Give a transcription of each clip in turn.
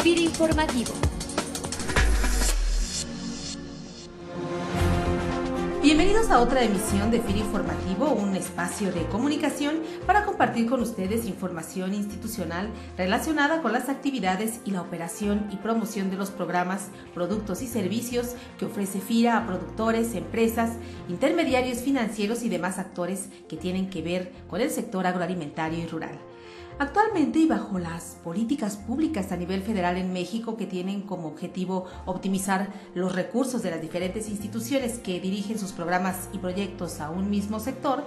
FIRA Informativo. Bienvenidos a otra emisión de FIRA Informativo, un espacio de comunicación para compartir con ustedes información institucional relacionada con las actividades y la operación y promoción de los programas, productos y servicios que ofrece FIRA a productores, empresas, intermediarios financieros y demás actores que tienen que ver con el sector agroalimentario y rural. Actualmente y bajo las políticas públicas a nivel federal en México que tienen como objetivo optimizar los recursos de las diferentes instituciones que dirigen sus programas y proyectos a un mismo sector,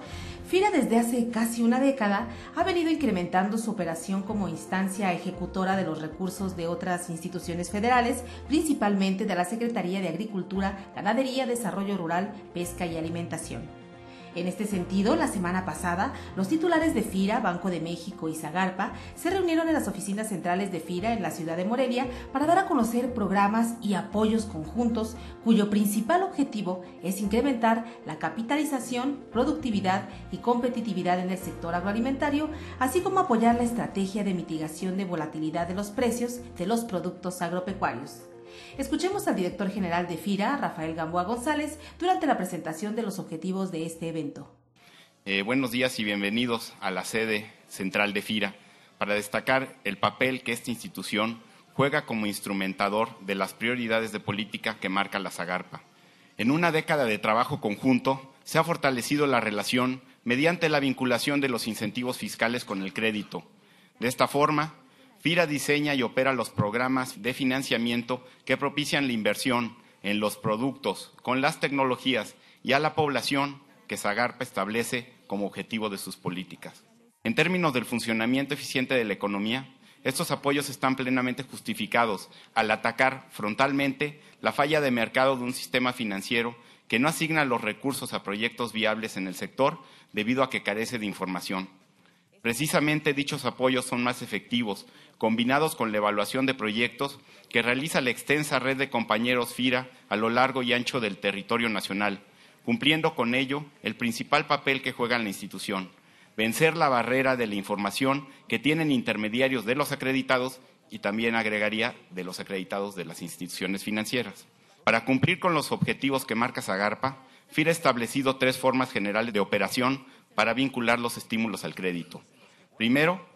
FIRA desde hace casi una década ha venido incrementando su operación como instancia ejecutora de los recursos de otras instituciones federales, principalmente de la Secretaría de Agricultura, Ganadería, Desarrollo Rural, Pesca y Alimentación. En este sentido, la semana pasada, los titulares de FIRA, Banco de México y Zagarpa se reunieron en las oficinas centrales de FIRA en la ciudad de Morelia para dar a conocer programas y apoyos conjuntos cuyo principal objetivo es incrementar la capitalización, productividad y competitividad en el sector agroalimentario, así como apoyar la estrategia de mitigación de volatilidad de los precios de los productos agropecuarios. Escuchemos al director general de FIRA, Rafael Gamboa González, durante la presentación de los objetivos de este evento. Eh, buenos días y bienvenidos a la sede central de FIRA para destacar el papel que esta institución juega como instrumentador de las prioridades de política que marca la Zagarpa. En una década de trabajo conjunto se ha fortalecido la relación mediante la vinculación de los incentivos fiscales con el crédito. De esta forma, FIRA diseña y opera los programas de financiamiento que propician la inversión en los productos, con las tecnologías y a la población que Zagarpa establece como objetivo de sus políticas. En términos del funcionamiento eficiente de la economía, estos apoyos están plenamente justificados al atacar frontalmente la falla de mercado de un sistema financiero que no asigna los recursos a proyectos viables en el sector debido a que carece de información. Precisamente dichos apoyos son más efectivos combinados con la evaluación de proyectos que realiza la extensa red de compañeros FIRA a lo largo y ancho del territorio nacional, cumpliendo con ello el principal papel que juega la institución, vencer la barrera de la información que tienen intermediarios de los acreditados y también agregaría de los acreditados de las instituciones financieras. Para cumplir con los objetivos que marca Zagarpa, FIRA ha establecido tres formas generales de operación para vincular los estímulos al crédito. Primero,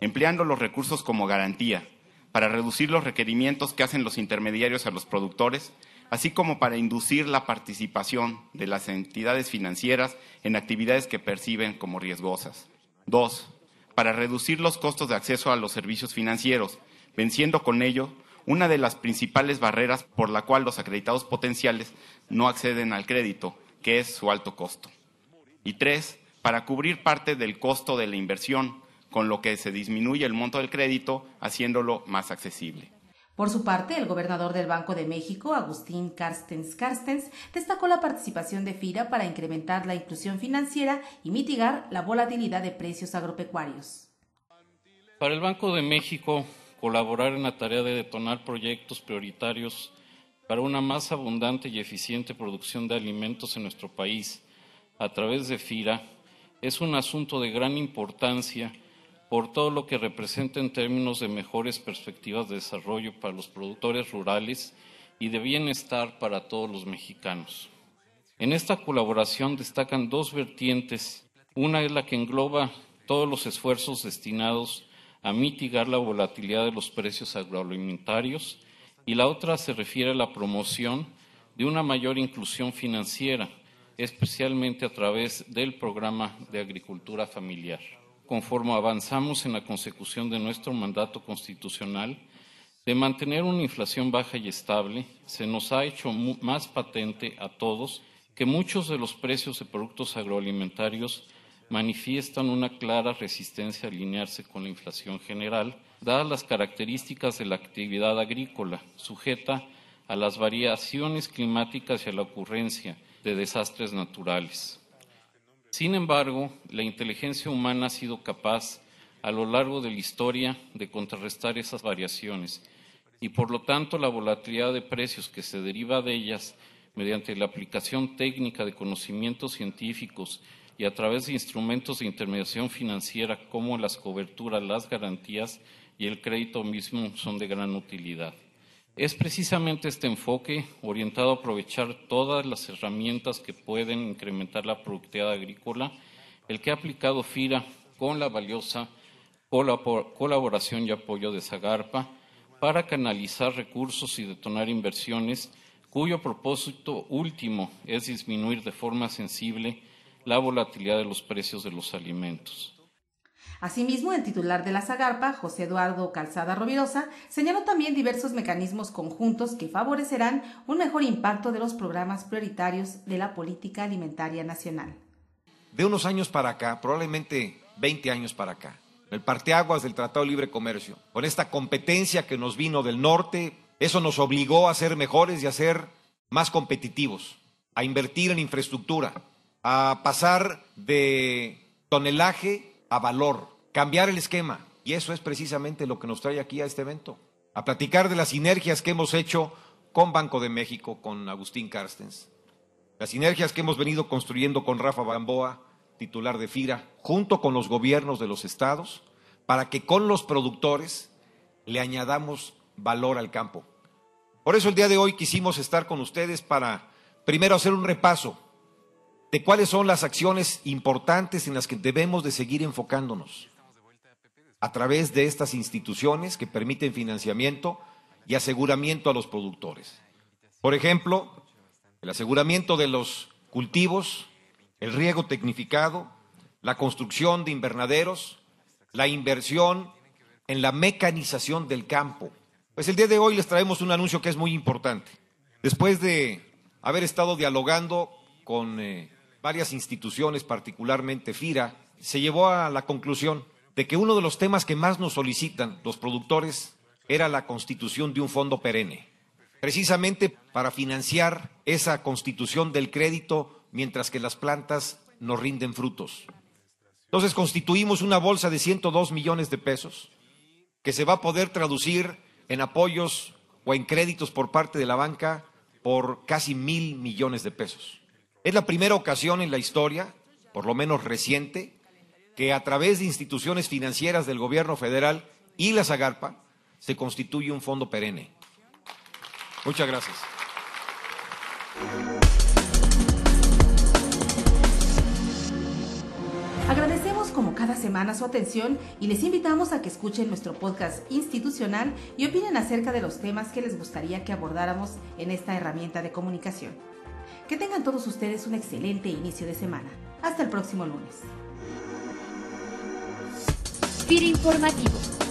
empleando los recursos como garantía para reducir los requerimientos que hacen los intermediarios a los productores, así como para inducir la participación de las entidades financieras en actividades que perciben como riesgosas. Dos, para reducir los costos de acceso a los servicios financieros, venciendo con ello una de las principales barreras por la cual los acreditados potenciales no acceden al crédito, que es su alto costo. Y tres, para cubrir parte del costo de la inversión, con lo que se disminuye el monto del crédito, haciéndolo más accesible. Por su parte, el gobernador del Banco de México, Agustín Carstens Carstens, destacó la participación de FIRA para incrementar la inclusión financiera y mitigar la volatilidad de precios agropecuarios. Para el Banco de México, colaborar en la tarea de detonar proyectos prioritarios para una más abundante y eficiente producción de alimentos en nuestro país a través de FIRA es un asunto de gran importancia por todo lo que representa en términos de mejores perspectivas de desarrollo para los productores rurales y de bienestar para todos los mexicanos. En esta colaboración destacan dos vertientes. Una es la que engloba todos los esfuerzos destinados a mitigar la volatilidad de los precios agroalimentarios y la otra se refiere a la promoción de una mayor inclusión financiera, especialmente a través del programa de agricultura familiar conforme avanzamos en la consecución de nuestro mandato constitucional de mantener una inflación baja y estable, se nos ha hecho más patente a todos que muchos de los precios de productos agroalimentarios manifiestan una clara resistencia a alinearse con la inflación general, dadas las características de la actividad agrícola, sujeta a las variaciones climáticas y a la ocurrencia de desastres naturales. Sin embargo, la inteligencia humana ha sido capaz a lo largo de la historia de contrarrestar esas variaciones y por lo tanto la volatilidad de precios que se deriva de ellas mediante la aplicación técnica de conocimientos científicos y a través de instrumentos de intermediación financiera como las coberturas, las garantías, y el crédito mismo son de gran utilidad. Es precisamente este enfoque, orientado a aprovechar todas las herramientas que pueden incrementar la productividad agrícola, el que ha aplicado FIRA con la valiosa colaboración y apoyo de Zagarpa para canalizar recursos y detonar inversiones cuyo propósito último es disminuir de forma sensible la volatilidad de los precios de los alimentos. Asimismo, el titular de la Zagarpa, José Eduardo Calzada Rovirosa, señaló también diversos mecanismos conjuntos que favorecerán un mejor impacto de los programas prioritarios de la política alimentaria nacional. De unos años para acá, probablemente 20 años para acá, el parteaguas del Tratado de Libre Comercio, con esta competencia que nos vino del norte, eso nos obligó a ser mejores y a ser más competitivos, a invertir en infraestructura, a pasar de tonelaje a valor, cambiar el esquema. Y eso es precisamente lo que nos trae aquí a este evento, a platicar de las sinergias que hemos hecho con Banco de México, con Agustín Carstens, las sinergias que hemos venido construyendo con Rafa Bamboa, titular de FIRA, junto con los gobiernos de los estados, para que con los productores le añadamos valor al campo. Por eso el día de hoy quisimos estar con ustedes para primero hacer un repaso de cuáles son las acciones importantes en las que debemos de seguir enfocándonos a través de estas instituciones que permiten financiamiento y aseguramiento a los productores. Por ejemplo, el aseguramiento de los cultivos, el riego tecnificado, la construcción de invernaderos, la inversión en la mecanización del campo. Pues el día de hoy les traemos un anuncio que es muy importante. Después de haber estado dialogando con eh, varias instituciones, particularmente FIRA, se llevó a la conclusión de que uno de los temas que más nos solicitan los productores era la constitución de un fondo perenne, precisamente para financiar esa constitución del crédito mientras que las plantas nos rinden frutos. Entonces constituimos una bolsa de 102 millones de pesos que se va a poder traducir en apoyos o en créditos por parte de la banca por casi mil millones de pesos. Es la primera ocasión en la historia, por lo menos reciente, que a través de instituciones financieras del gobierno federal y la Zagarpa se constituye un fondo perenne. Muchas gracias. Agradecemos como cada semana su atención y les invitamos a que escuchen nuestro podcast institucional y opinen acerca de los temas que les gustaría que abordáramos en esta herramienta de comunicación. Que tengan todos ustedes un excelente inicio de semana. Hasta el próximo lunes. Informativo